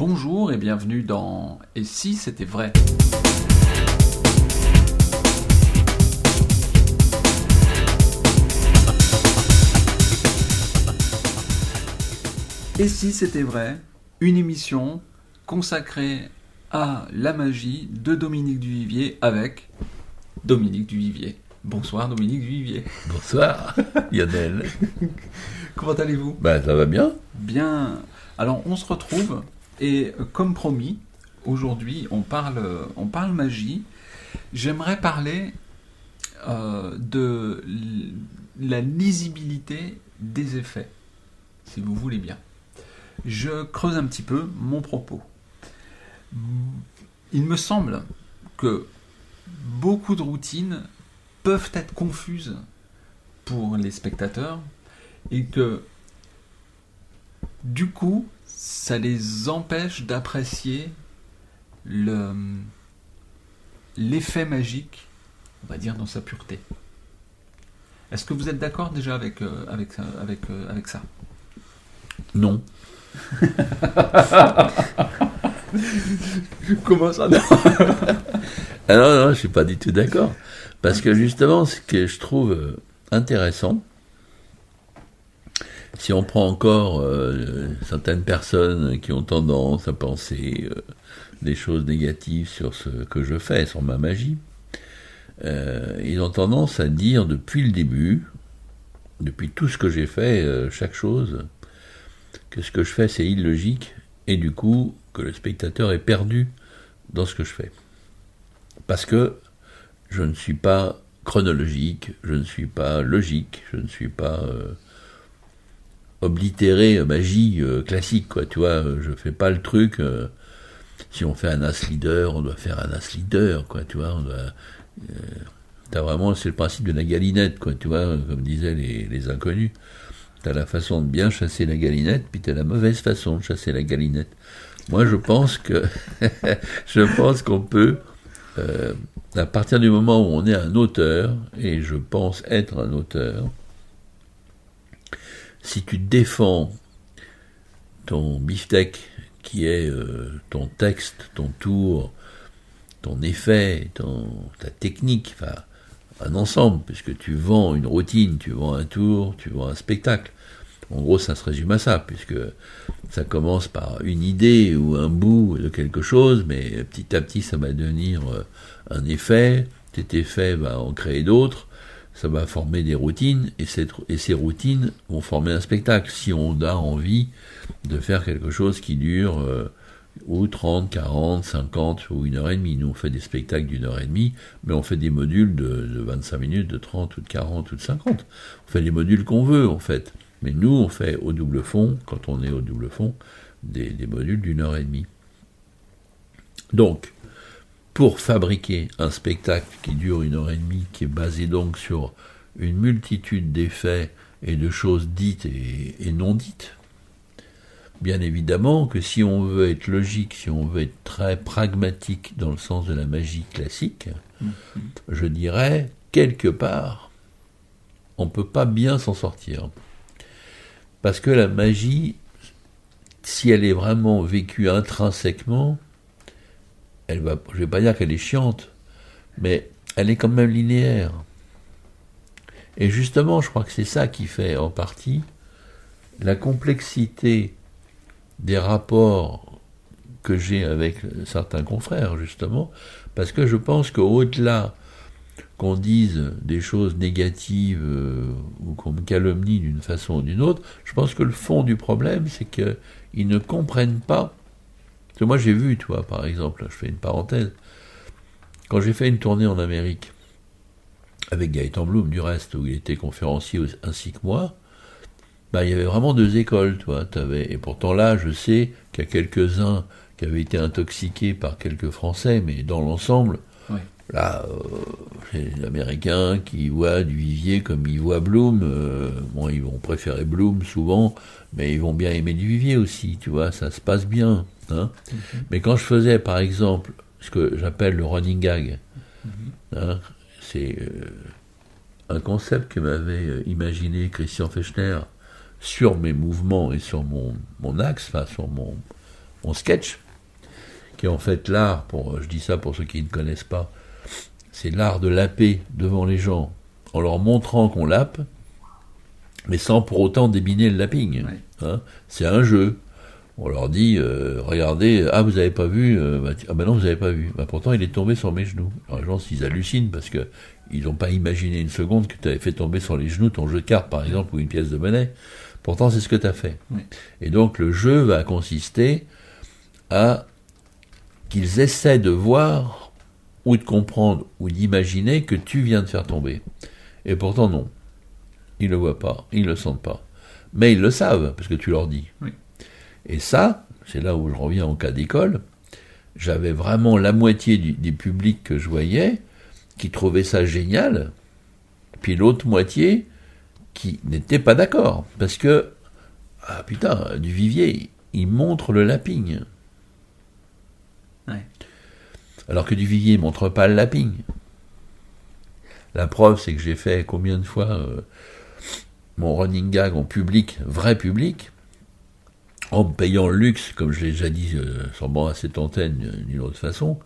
Bonjour et bienvenue dans Et si c'était vrai? Et si c'était vrai? Une émission consacrée à la magie de Dominique Duvivier avec Dominique Duvivier. Bonsoir Dominique Duvivier. Bonsoir Lionel. Comment allez-vous? Ben ça va bien. Bien. Alors on se retrouve et euh, comme promis, aujourd'hui on parle, magie. J'aimerais parler euh, de la lisibilité des effets, si vous voulez bien. Je creuse un petit peu mon propos. Il me semble que beaucoup de routines peuvent être confuses pour les spectateurs et que du coup, ça les empêche d'apprécier le l'effet magique, on va dire, dans sa pureté. Est-ce que vous êtes d'accord déjà avec, euh, avec, ça- avec, euh, avec ça? Non. Comment ça Ah non, non, je suis pas du tout d'accord. Parce que justement, ce que je trouve euh, intéressant, si on prend encore euh, certaines personnes qui ont tendance à penser euh, des choses négatives sur ce que je fais, sur ma magie, euh, ils ont tendance à dire depuis le début, depuis tout ce que j'ai fait, chaque chose, que ce que je fais c'est illogique et du coup que le spectateur est perdu dans ce que je fais. Parce que je ne suis pas chronologique, je ne suis pas logique, je ne suis pas oblitéré euh, magie euh, classique, quoi. Tu vois, euh, je fais pas le truc. si on fait un as leader, on doit faire un as leader, quoi. Tu vois, t'as vraiment, c'est le principe de la galinette, quoi. Tu vois, comme disaient les, les inconnus. T'as la façon de bien chasser la galinette, puis t'as la mauvaise façon de chasser la galinette. Moi, je pense que je pense qu'on peut, à partir du moment où on est un auteur, et je pense être un auteur, si tu défends ton beefsteak, qui est euh, ton texte, ton tour, ton effet, ton, ta technique, enfin, un ensemble, puisque tu vends une routine, tu vends un tour, tu vends un spectacle. En gros, ça se résume à ça, puisque ça commence par une idée ou un bout de quelque chose, mais petit à petit, ça va devenir euh, un effet. Cet effet va en créer d'autres. Ça va former des routines, et, ces routines vont former un spectacle. Si on a envie de faire quelque chose qui dure euh, ou 30, 40, 50 ou une heure et demie. Nous, on fait des spectacles d'une heure et demie, mais on fait des modules de, de 25 minutes, de 30 ou de 40 ou de 50. On fait les modules qu'on veut, en fait. Mais nous, on fait au double fond, quand on est au double fond, des modules d'une heure et demie. Donc, pour fabriquer un spectacle qui dure une heure et demie, qui est basé donc sur une multitude d'effets et de choses dites et, et non dites, bien évidemment que si on veut être logique, si on veut être très pragmatique dans le sens de la magie classique, je dirais, quelque part, on ne peut pas bien s'en sortir. Parce que la magie, si elle est vraiment vécue intrinsèquement, elle je ne vais pas dire qu'elle est chiante, mais elle est quand même linéaire. Et justement, je crois que c'est ça qui fait en partie la complexité des rapports que j'ai avec certains confrères, justement, parce que je pense qu'au-delà qu'on dise des choses négatives euh, ou qu'on me calomnie d'une façon ou d'une autre, je pense que le fond du problème, c'est qu'ils ne comprennent pas. Moi, j'ai vu, toi, par exemple, je fais une parenthèse, quand j'ai fait une tournée en Amérique, avec Gaëtan Bloom, du reste, où il était conférencier ainsi que moi, bah, il y avait vraiment deux écoles, toi. T'avais, et pourtant là, je sais qu'il y a quelques-uns qui avaient été intoxiqués par quelques Français, mais dans l'ensemble. Là, euh, c'est les Américains qui voient du Vivier comme ils voient Bloom. euh, bon, ils vont préférer Bloom souvent, mais ils vont bien aimer du Vivier aussi, tu vois, ça se passe bien. Hein. Mais quand je faisais, par exemple, ce que j'appelle le running gag, hein, c'est euh, un concept que m'avait imaginé Christian Fechner sur mes mouvements et sur mon, mon axe, enfin sur mon, mon sketch, qui est en fait l'art, pour, je dis ça pour ceux qui ne connaissent pas, c'est l'art de laper devant les gens en leur montrant qu'on lape, mais sans pour autant débiner le lapping. Hein. c'est un jeu. On leur dit, euh, regardez, ah vous avez pas vu, euh, bah, ah ben non vous avez pas vu. Bah, pourtant il est tombé sur mes genoux. Alors, les gens ils hallucinent parce que ils n'ont pas imaginé une seconde que tu avais fait tomber sur les genoux ton jeu de cartes par exemple ou une pièce de monnaie. Pourtant c'est ce que tu as fait. Et donc le jeu va consister à qu'ils essaient de voir ou de comprendre ou d'imaginer que tu viens de faire tomber. Et pourtant non. Ils ne le voient pas, ils ne le sentent pas. Mais ils le savent, parce que tu leur dis. Et ça, c'est là où je reviens en cas d'école, j'avais vraiment la moitié des publics que je voyais qui trouvaient ça génial, puis l'autre moitié qui n'était pas d'accord. Parce que, ah putain, du vivier, il montre le lapping. Alors que du vivier ne montre pas le lapping. La preuve, c'est que j'ai fait combien de fois euh, mon running gag en public, vrai public, en me payant le luxe, comme je l'ai déjà dit euh, sûrement à cette antenne euh, d'une autre façon,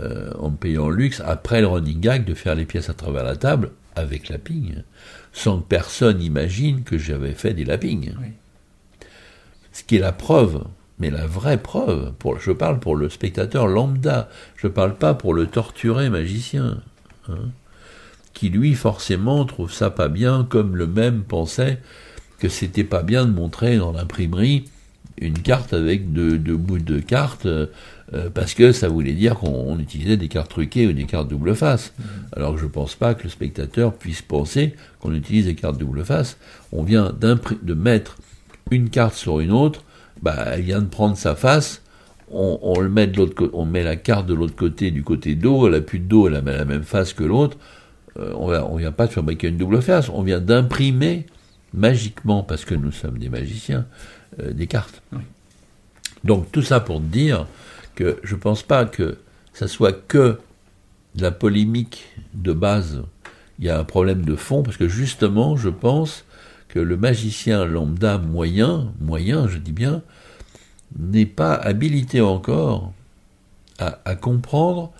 euh, en me payant le luxe, après le running gag, de faire les pièces à travers la table avec lapping, sans que personne imagine que j'avais fait des lappings. Ce qui est la preuve, mais la vraie preuve, pour, je parle pour le spectateur lambda, je parle pas pour le torturé magicien. Hein qui lui forcément trouve ça pas bien, comme le même pensait que c'était pas bien de montrer dans l'imprimerie une carte avec deux, bouts de cartes, euh, parce que ça voulait dire qu'on utilisait des cartes truquées ou des cartes double face. Mmh. Alors que je pense pas que le spectateur puisse penser qu'on utilise des cartes double face. On vient de mettre une carte sur une autre, bah, elle vient de prendre sa face, on, le met de l'autre on met la carte de l'autre côté, du côté d'eau, elle a plus de dos, elle a la même face que l'autre, euh, on ne vient pas de fabriquer une double face, on vient d'imprimer magiquement, parce que nous sommes des magiciens, euh, des cartes. Donc tout ça pour dire que je ne pense pas que ça soit que de la polémique de base. Il y a un problème de fond, parce que justement, je pense le magicien lambda moyen, moyen, je dis bien, n'est pas habilité encore à, comprendre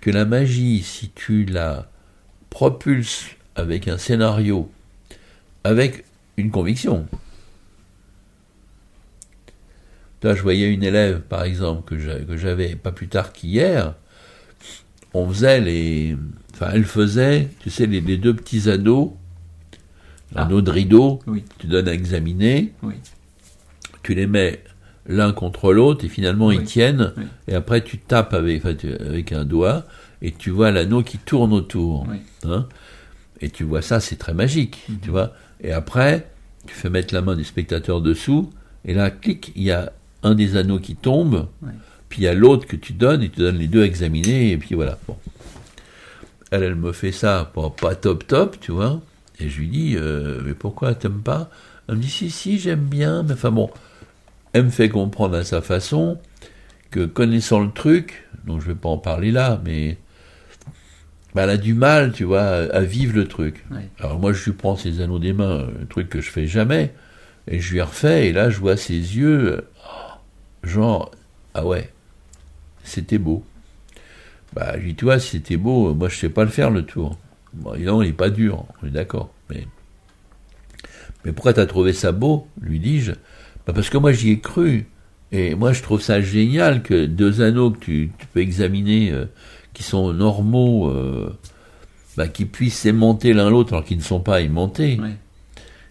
que la magie, si tu la propulse avec un scénario, avec une conviction. Là, je voyais une élève, par exemple, que j'avais pas plus tard qu'hier. On faisait les. Enfin, elle faisait, tu sais, les, deux petits anneaux, ah. anneaux de rideau, tu donnes à examiner. Tu les mets l'un contre l'autre et finalement ils tiennent. Et après, tu tapes avec, avec un doigt et tu vois l'anneau qui tourne autour. Hein et tu vois ça, c'est très magique, mhm. tu vois. Et après, tu fais mettre la main du spectateur dessous, et là, clic, il y a un des anneaux qui tombe, puis il y a l'autre que tu donnes, et tu donnes les deux à examiner, et puis voilà. Bon. Elle, elle me fait ça, pas, pas top top, tu vois. Et je lui dis, euh, mais pourquoi t'aimes pas? Elle me dit, si, si, j'aime bien, mais enfin bon, elle me fait comprendre à sa façon que connaissant le truc, donc je vais pas en parler là, mais bah, elle a du mal, tu vois, à, vivre le truc. Alors moi, je lui prends ses anneaux des mains, un truc que je fais jamais, et je lui refais, et là, je vois ses yeux, genre, ah ouais, c'était beau. Bah, je lui dis, tu vois, si c'était beau, moi, je sais pas le faire, le tour. Bon, non, il est pas dur, on est d'accord, mais... Mais pourquoi tu as trouvé ça beau lui dis-je? Bah parce que moi, j'y ai cru. Et moi, je trouve ça génial que deux anneaux que tu, peux examiner... Euh, qui sont normaux, euh, bah, qui puissent s'aimanter l'un l'autre alors qu'ils ne sont pas aimantés,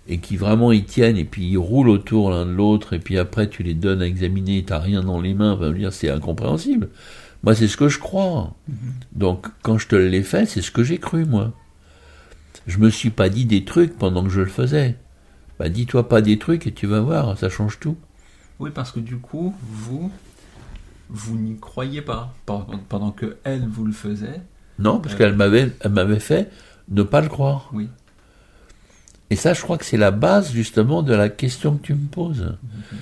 et qui vraiment y tiennent, et puis ils roulent autour l'un de l'autre, et puis après tu les donnes à examiner, t'as rien dans les mains, va dire c'est incompréhensible. Moi c'est ce que je crois. Donc quand je te l'ai fait, c'est ce que j'ai cru moi. Je me suis pas dit des trucs pendant que je le faisais. Bah dis-toi pas des trucs et tu vas voir, ça change tout. Oui, parce que du coup, vous, vous n'y croyez pas pendant que elle vous le faisait. Non, parce qu'elle m'avait, elle m'avait fait ne pas le croire. Oui. Et ça, je crois que c'est la base justement de la question que tu me poses. Mm-hmm.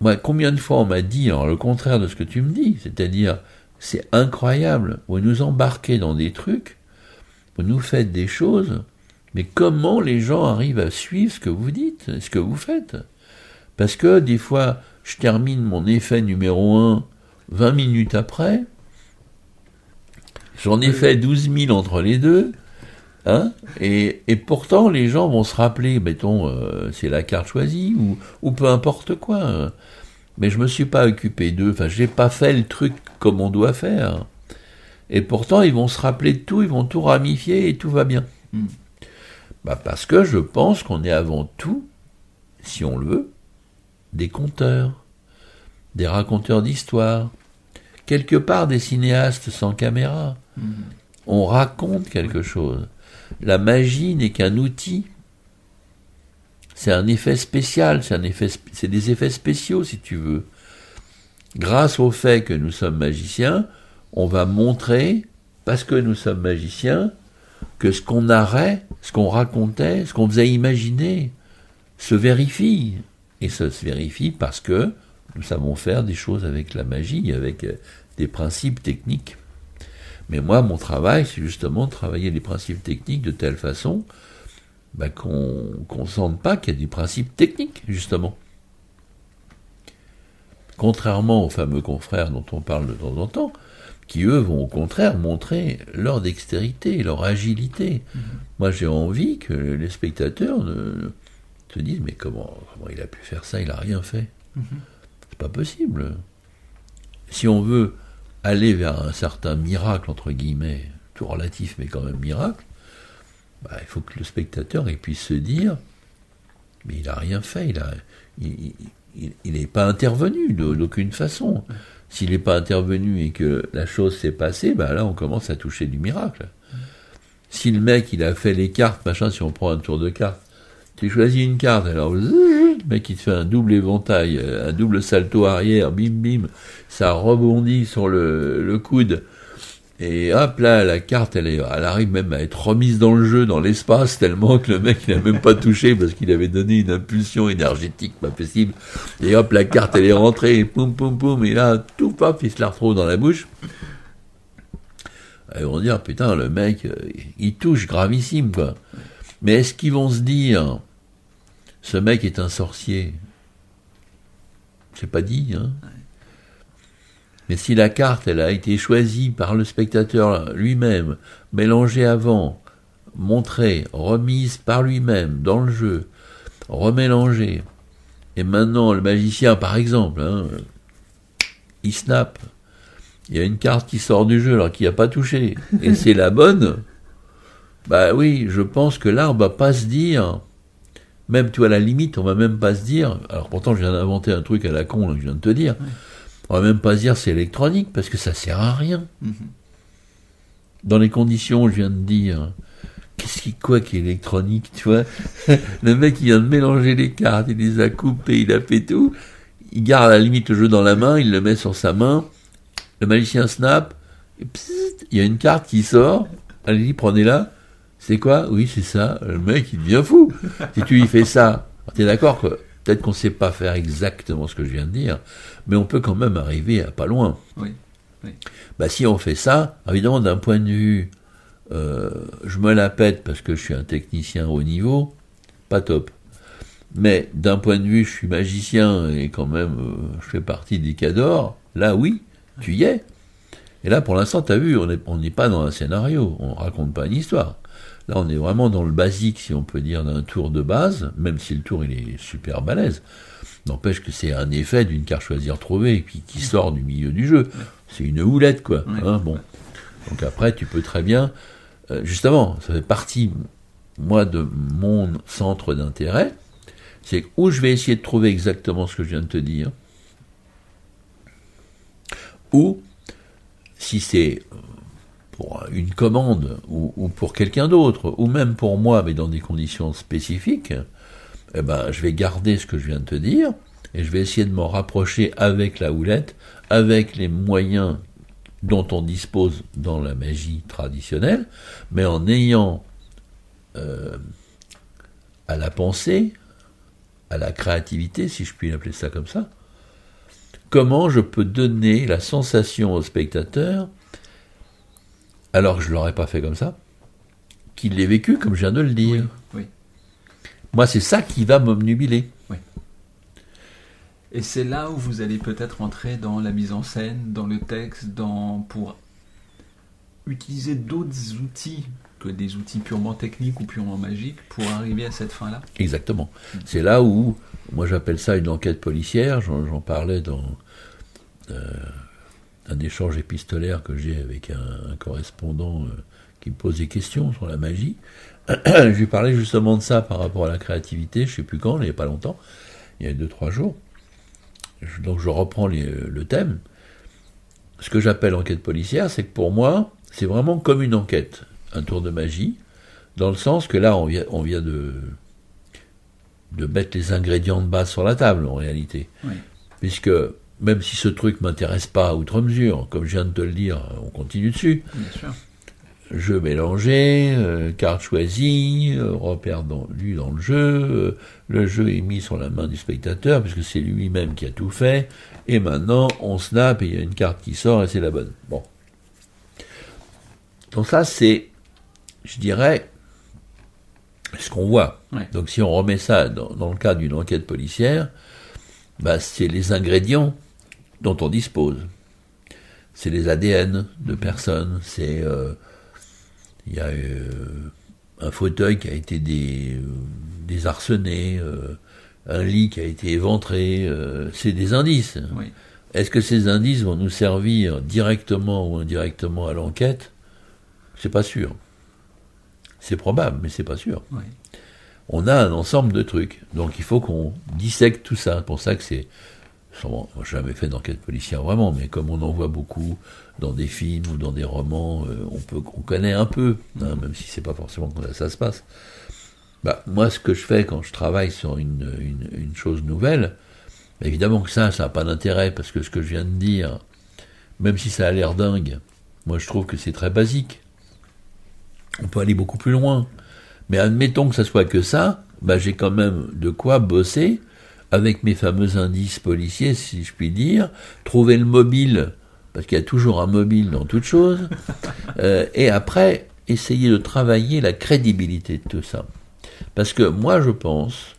Moi, combien de fois on m'a dit alors, le contraire de ce que tu me dis, c'est-à-dire c'est incroyable, vous nous embarquez dans des trucs, vous nous faites des choses, mais comment les gens arrivent à suivre ce que vous dites, ce que vous faites? Parce que des fois, je termine mon effet numéro 1 20 minutes après. J'en ai fait 12 000 entre les deux. Hein? Et, pourtant, les gens vont se rappeler, mettons, euh, c'est la carte choisie, ou, ou peu importe quoi. Mais je me suis pas occupé d'eux, enfin, j'ai pas fait le truc comme on doit faire. Et pourtant, ils vont se rappeler de tout, ils vont tout ramifier et tout va bien. Hmm. Bah parce que je pense qu'on est avant tout, si on le veut, des conteurs, des raconteurs d'histoires, quelque part des cinéastes sans caméra. Hmm. On raconte quelque chose. La magie n'est qu'un outil. C'est un effet spécial, c'est des effets spéciaux si tu veux. Grâce au fait que nous sommes magiciens, on va montrer, parce que nous sommes magiciens, que ce qu'on narrait, ce qu'on racontait, ce qu'on faisait imaginer, se vérifie. Et ça se vérifie parce que nous savons faire des choses avec la magie, avec euh, des principes techniques. Mais moi, mon travail, c'est justement de travailler les principes techniques de telle façon bah, qu'on ne sente pas qu'il y a des principes techniques, justement. Contrairement aux fameux confrères dont on parle de temps en temps, qui eux vont au contraire montrer leur dextérité, leur agilité. Mhm. Moi j'ai envie que les spectateurs se disent mais comment, comment il a pu faire ça, il n'a rien fait. Mhm. C'est pas possible. Si on veut aller vers un certain miracle, entre guillemets, tout relatif mais quand même miracle, bah, il faut que le spectateur puisse se dire mais il n'a rien fait, il n'est pas intervenu d'aucune façon. S'il n'est pas intervenu et que la chose s'est passée, bah là on commence à toucher du miracle. Si le mec il a fait les cartes, machin, si on prend un tour de cartes, tu choisis une carte, alors mec il te fait un double éventail, un double salto arrière, bim bim, ça rebondit sur le, le coude, et hop là, la carte, elle, est, elle arrive même à être remise dans le jeu, dans l'espace, tellement que le mec, n'a même pas touché parce qu'il avait donné une impulsion énergétique pas possible. Et hop, la carte, elle est rentrée, et poum, poum, poum, et là, tout paf, il se la retrouve dans la bouche. Ils vont dire, putain, le mec, euh, il touche gravissime, quoi. Mais est-ce qu'ils vont se dire, ce mec est un sorcier. C'est pas dit, hein. Mais si la carte, elle a été choisie par le spectateur lui-même, mélangée avant, montrée, remise par lui-même dans le jeu, remélangée, et maintenant le magicien, par exemple, hein, il snap, il y a une carte qui sort du jeu alors qu'il n'a pas touché, et c'est la bonne, bah oui, je pense que là, on va pas se dire, même tu à la limite, on va même pas se dire, alors pourtant je viens d'inventer un truc à la con, que je viens de te dire, on va même pas dire c'est électronique parce que ça sert à rien. Mhm. Dans les conditions, je viens de dire, qu'est-ce qui quoi qui est électronique, tu vois? Le mec il vient de mélanger les cartes, il les a coupées, il a fait tout. Il garde à la limite le jeu dans la main, il le met sur sa main. Le magicien snap, et il y a une carte qui sort. Allez-y, prenez-la. C'est quoi? Oui, c'est ça. Le mec, il devient fou. si tu lui fais ça, t'es d'accord que peut-être qu'on ne sait pas faire exactement ce que je viens de dire, mais on peut quand même arriver à pas loin. Oui. Bah, si on fait ça, évidemment, d'un point de vue, euh, je me la pète parce que je suis un technicien haut niveau, pas top. Mais d'un point de vue, je suis magicien et quand même, euh, je fais partie des cadors, là, oui, tu y es. Et là, pour l'instant, tu as vu, on n'est pas dans un scénario, on raconte pas une histoire. Là, on est vraiment dans le basique, si on peut dire, d'un tour de base, même si le tour, il est super balèze. N'empêche que c'est un effet d'une carte choisir trouvée qui, qui sort du milieu du jeu. C'est une houlette, quoi. Hein, bon. Donc après, tu peux très bien. Euh, justement, ça fait partie, moi, de mon centre d'intérêt. C'est où je vais essayer de trouver exactement ce que je viens de te dire. Ou, si c'est pour une commande ou, ou pour quelqu'un d'autre, ou même pour moi, mais dans des conditions spécifiques, eh ben, je vais garder ce que je viens de te dire, et je vais essayer de m'en rapprocher avec la houlette, avec les moyens dont on dispose dans la magie traditionnelle, mais en ayant euh, à la pensée, à la créativité, si je puis l'appeler ça comme ça, comment je peux donner la sensation au spectateur, alors que je ne l'aurais pas fait comme ça, qu'il l'ait vécu comme je viens de le dire. Moi, c'est ça qui va m'obnubiler. Et c'est là où vous allez peut-être entrer dans la mise en scène, dans le texte, dans pour utiliser d'autres outils que des outils purement techniques ou purement magiques pour arriver à cette fin-là. Exactement. C'est là où, moi j'appelle ça une enquête policière, j'en parlais dans euh, un échange épistolaire que j'ai avec un, correspondant euh, qui me pose des questions sur la magie. je lui parlais justement de ça par rapport à la créativité, je ne sais plus quand, il n'y a pas longtemps, il y a deux, trois jours. donc je reprends le thème. Ce que j'appelle enquête policière, c'est que pour moi, c'est vraiment comme une enquête, un tour de magie, dans le sens que là, on vient, on vient de, de mettre les ingrédients de base sur la table, en réalité. Puisque, même si ce truc m'intéresse pas à outre mesure, comme je viens de te le dire, on continue dessus. Bien sûr. Jeu mélangé, euh, carte choisie, euh, repère dans, lu dans le jeu, euh, le jeu est mis sur la main du spectateur, puisque c'est lui-même qui a tout fait, et maintenant on snap et il y a une carte qui sort et c'est la bonne. Bon. Donc ça, c'est, je dirais, ce qu'on voit. Donc si on remet ça dans, le cadre d'une enquête policière, bah, c'est les ingrédients dont on dispose. C'est les ADN de personnes, c'est... Euh, il y a euh, un fauteuil qui a été des, euh, désarçonné, un lit qui a été éventré, c'est des indices. Est-ce que ces indices vont nous servir directement ou indirectement à l'enquête? C'est pas sûr. C'est probable, mais c'est pas sûr. On a un ensemble de trucs. Donc il faut qu'on dissecte tout ça. C'est pour ça que c'est. Moi, jamais fait d'enquête policière vraiment, mais comme on en voit beaucoup dans des films ou dans des romans, euh, on, peut, on connaît un peu, hein, même si c'est pas forcément comme ça, ça se passe. Bah, moi, ce que je fais quand je travaille sur une, une chose nouvelle, évidemment que ça, ça n'a pas d'intérêt, parce que ce que je viens de dire, même si ça a l'air dingue, moi je trouve que c'est très basique. On peut aller beaucoup plus loin. Mais admettons que ça soit que ça, bah j'ai quand même de quoi bosser avec mes fameux indices policiers, si je puis dire, trouver le mobile, parce qu'il y a toujours un mobile dans toute chose, euh, et après essayer de travailler la crédibilité de tout ça. Parce que moi je pense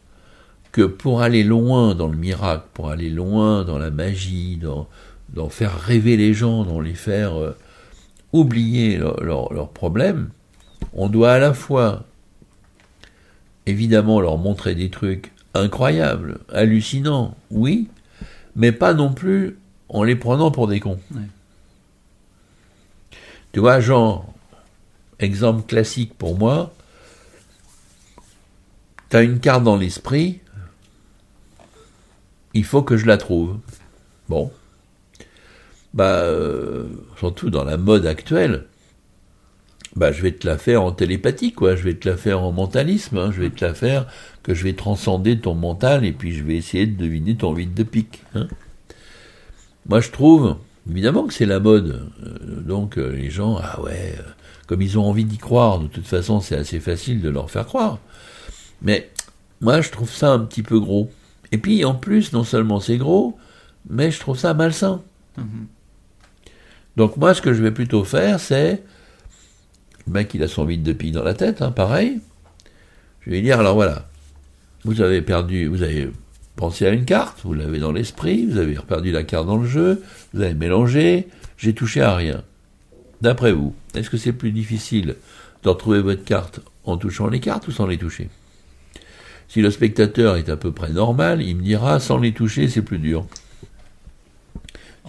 que pour aller loin dans le miracle, pour aller loin dans la magie, dans, faire rêver les gens, dans les faire euh, oublier leurs problèmes, on doit à la fois évidemment leur montrer des trucs incroyables, hallucinants, oui, mais pas non plus en les prenant pour des cons. Tu vois, genre, exemple classique pour moi, tu as une carte dans l'esprit, il faut que je la trouve. Bon. Bah, euh, surtout dans la mode actuelle, bah, je vais te la faire en télépathie, quoi. Je vais te la faire en mentalisme. Hein. Je vais te la faire que je vais transcender ton mental et puis je vais essayer de deviner ton vide de pique. Hein. Moi, je trouve, évidemment que c'est la mode. Euh, donc, euh, les gens, ah ouais, euh, comme ils ont envie d'y croire, de toute façon, c'est assez facile de leur faire croire. Mais moi, je trouve ça un petit peu gros. Et puis, en plus, non seulement c'est gros, mais je trouve ça malsain. Mm-hmm. Donc, moi, ce que je vais plutôt faire, c'est le mec, il a son vide de pille dans la tête, hein, pareil. Je vais lui dire, alors voilà, vous avez perdu, vous avez pensé à une carte, vous l'avez dans l'esprit, vous avez perdu la carte dans le jeu, vous avez mélangé, j'ai touché à rien. D'après vous, est-ce que c'est plus difficile de retrouver votre carte en touchant les cartes ou sans les toucher? Si le spectateur est à peu près normal, il me dira sans les toucher, c'est plus dur.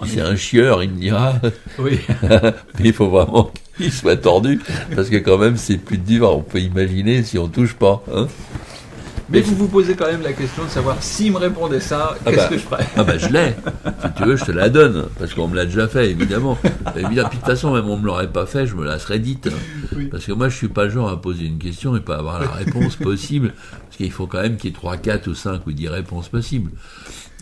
Si c'est un chieur, il me dira. Oui. Mais il faut vraiment qu'il soit tordu, parce que quand même, c'est plus dur. On peut imaginer si on touche pas. Hein. Mais vous vous posez quand même la question de savoir s'il me répondait ça, ah qu'est-ce bah, que je ferais Ah bah je l'ai. Si tu veux, je te la donne, parce qu'on me l'a déjà fait, évidemment. Et puis de toute façon, même on me l'aurait pas fait, je me la serais dite. Parce que moi, je suis pas le genre à poser une question et pas avoir la réponse possible, parce qu'il faut quand même qu'il y ait 3, 4 ou 5 ou 10 réponses possibles.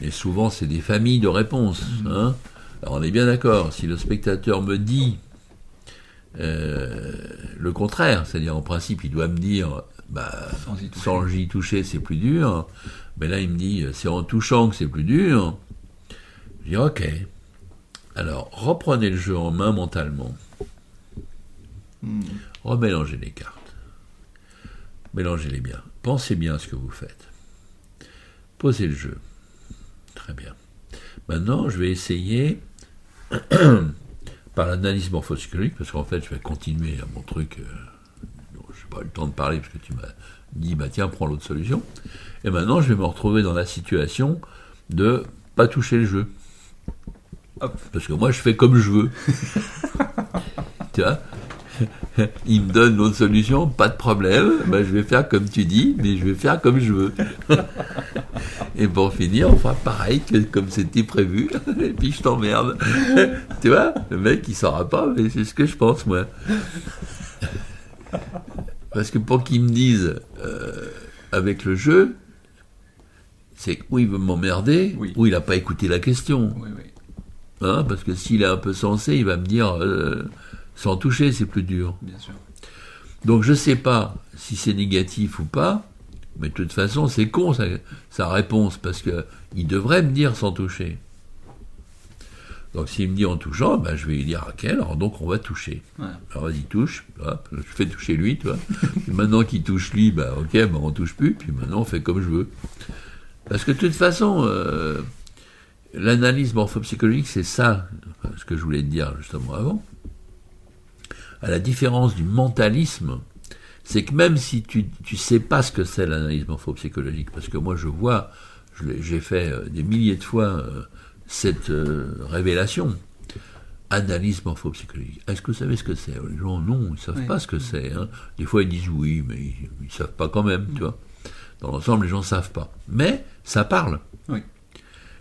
Et souvent, c'est des familles de réponses. Hein. Alors on est bien d'accord, si le spectateur me dit euh, le contraire, c'est-à-dire en principe il doit me dire bah, sans y toucher, c'est plus dur, mais là il me dit c'est en touchant que c'est plus dur, je dis ok, alors reprenez le jeu en main mentalement, hmm. remélangez les cartes, mélangez-les bien, pensez bien à ce que vous faites, posez le jeu, Très bien. Maintenant, je vais essayer par l'analyse morphopsychologique, parce qu'en fait, je vais continuer à mon truc. Euh, n'ai pas eu le temps de parler parce que tu m'as dit, bah tiens, prends l'autre solution. Et maintenant, je vais me retrouver dans la situation de pas toucher le jeu. Parce que moi, je fais comme je veux. tu vois? Il me donne l'autre solution, pas de problème, ben, je vais faire comme tu dis, mais je vais faire comme je veux. et pour finir, on fera pareil que comme c'était prévu, et puis je t'emmerde. tu vois, le mec il saura pas, mais c'est ce que je pense moi. Parce que pour qu'il me dise euh, avec le jeu, c'est où il veut m'emmerder, ou il n'a pas écouté la question. Hein, parce que s'il est un peu sensé, il va me dire euh, sans toucher, c'est plus dur. Bien sûr. Donc je ne sais pas si c'est négatif ou pas, mais de toute façon, c'est con sa, réponse, parce qu'il devrait me dire sans toucher. Donc s'il me dit en touchant, ben, je vais lui dire à quel, alors donc on va toucher. Alors vas-y, touche, je fais toucher lui, toi. maintenant qu'il touche lui, ben, ok, ben, on touche plus, puis maintenant on fait comme je veux. Parce que de toute façon, euh, l'analyse morphopsychologique, c'est ça, ce que je voulais te dire justement avant à la différence du mentalisme, c'est que même si tu ne sais pas ce que c'est l'analyse morphopsychologique, parce que moi je vois, j'ai fait euh, des milliers de fois euh, cette euh, révélation, analyse morphopsychologique. Est-ce que vous savez ce que c'est? Les gens, non, ils ne savent pas ce que c'est. Hein. Des fois, ils disent oui, mais ils ne savent pas quand même, tu vois. Dans l'ensemble, les gens ne savent pas. Mais ça parle. Oui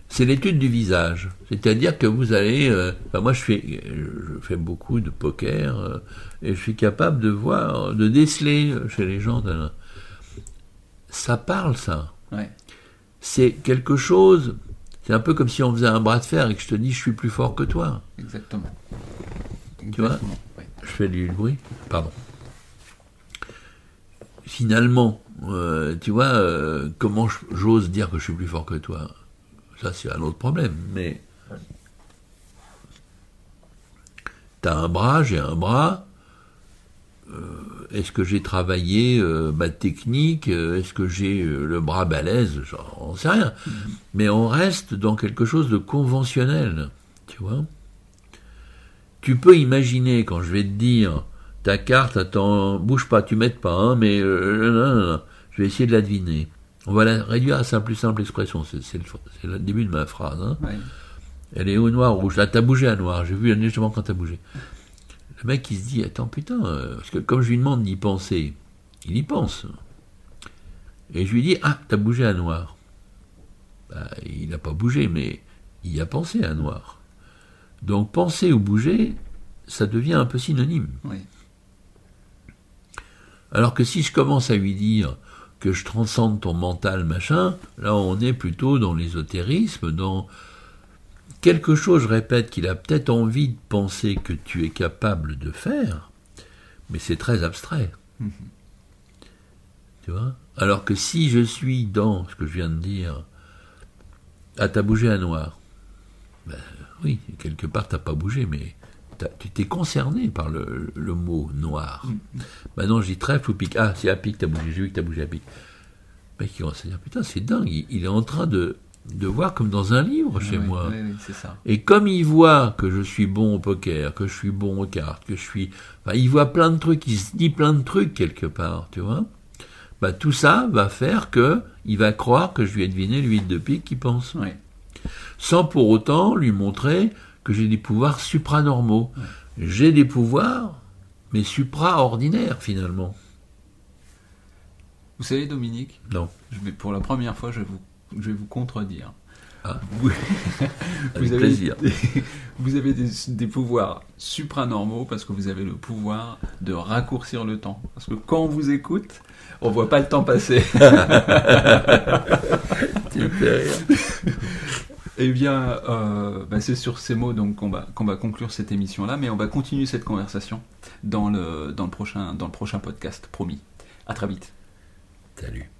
c'est l'étude du visage. C'est-à-dire que vous allez. Euh, moi, je fais, je fais beaucoup de poker euh, et je suis capable de voir, de déceler chez les gens. Ça parle, ça. C'est quelque chose. C'est un peu comme si on faisait un bras de fer et que je te dis je suis plus fort que toi. Exactement. Tu vois Je fais du bruit. Pardon. Finalement, euh, tu vois, comment j'ose dire que je suis plus fort que toi? Ça, c'est un autre problème. Mais tu as un bras, j'ai un bras. Euh, est-ce que j'ai travaillé euh, ma technique Est-ce que j'ai euh, le bras balèze J'en sais rien. Mm-hmm. Mais on reste dans quelque chose de conventionnel. Tu vois Tu peux imaginer, quand je vais te dire ta carte, attends, bouge pas, tu m'aides pas, hein, mais je vais essayer de la deviner. On va la réduire à sa plus simple expression, c'est le, début de ma phrase. Hein. Elle est au noir, rouge. Là, t'as bougé à noir. J'ai vu justement quand t'as bougé. Le mec, il se dit, attends, putain, euh, parce que comme je lui demande d'y penser, il y pense. Et je lui dis, ah, t'as bougé à noir. Bah, il n'a pas bougé, mais il a pensé à noir. Donc, penser ou bouger, ça devient un peu synonyme. Alors que si je commence à lui dire, que je transcende ton mental, machin, là on est plutôt dans l'ésotérisme, dans quelque chose, je répète, qu'il a peut-être envie de penser que tu es capable de faire, mais c'est très abstrait. Mhm. Tu vois? Alors que si je suis dans ce que je viens de dire, ah t'as bougé à noir, ben oui, quelque part t'as pas bougé, mais tu t'es concerné par le, mot noir. Mm. Maintenant, je dis trèfle ou pique. Ah, c'est à pique, t'as bougé, j'ai vu que t'as bougé à pique. Mais qui commence à dire, putain, c'est dingue, il, est en train de, de voir comme dans un livre chez moi. Et comme il voit que je suis bon au poker, que je suis bon aux cartes, que je suis... Enfin, il voit plein de trucs, il se dit plein de trucs quelque part, tu vois. Bah, tout ça va faire que il va croire que je lui ai deviné le 8 de pique qu'il pense. Sans pour autant lui montrer que j'ai des pouvoirs supranormaux. J'ai des pouvoirs, mais supraordinaires finalement. Vous savez, Dominique? Non. Je vais, pour la première fois, je vais vous, je vais vous contredire. Ah. Vous, vous avez, plaisir. Des, vous avez des, pouvoirs supranormaux parce que vous avez le pouvoir de raccourcir le temps. Parce que quand on vous écoute, on voit pas le temps passer. tu. Eh bien, euh, bah, c'est sur ces mots donc qu'on va, qu'on va conclure cette émission-là, mais on va continuer cette conversation dans le, dans le, prochain, dans le prochain podcast, promis. À très vite. Salut.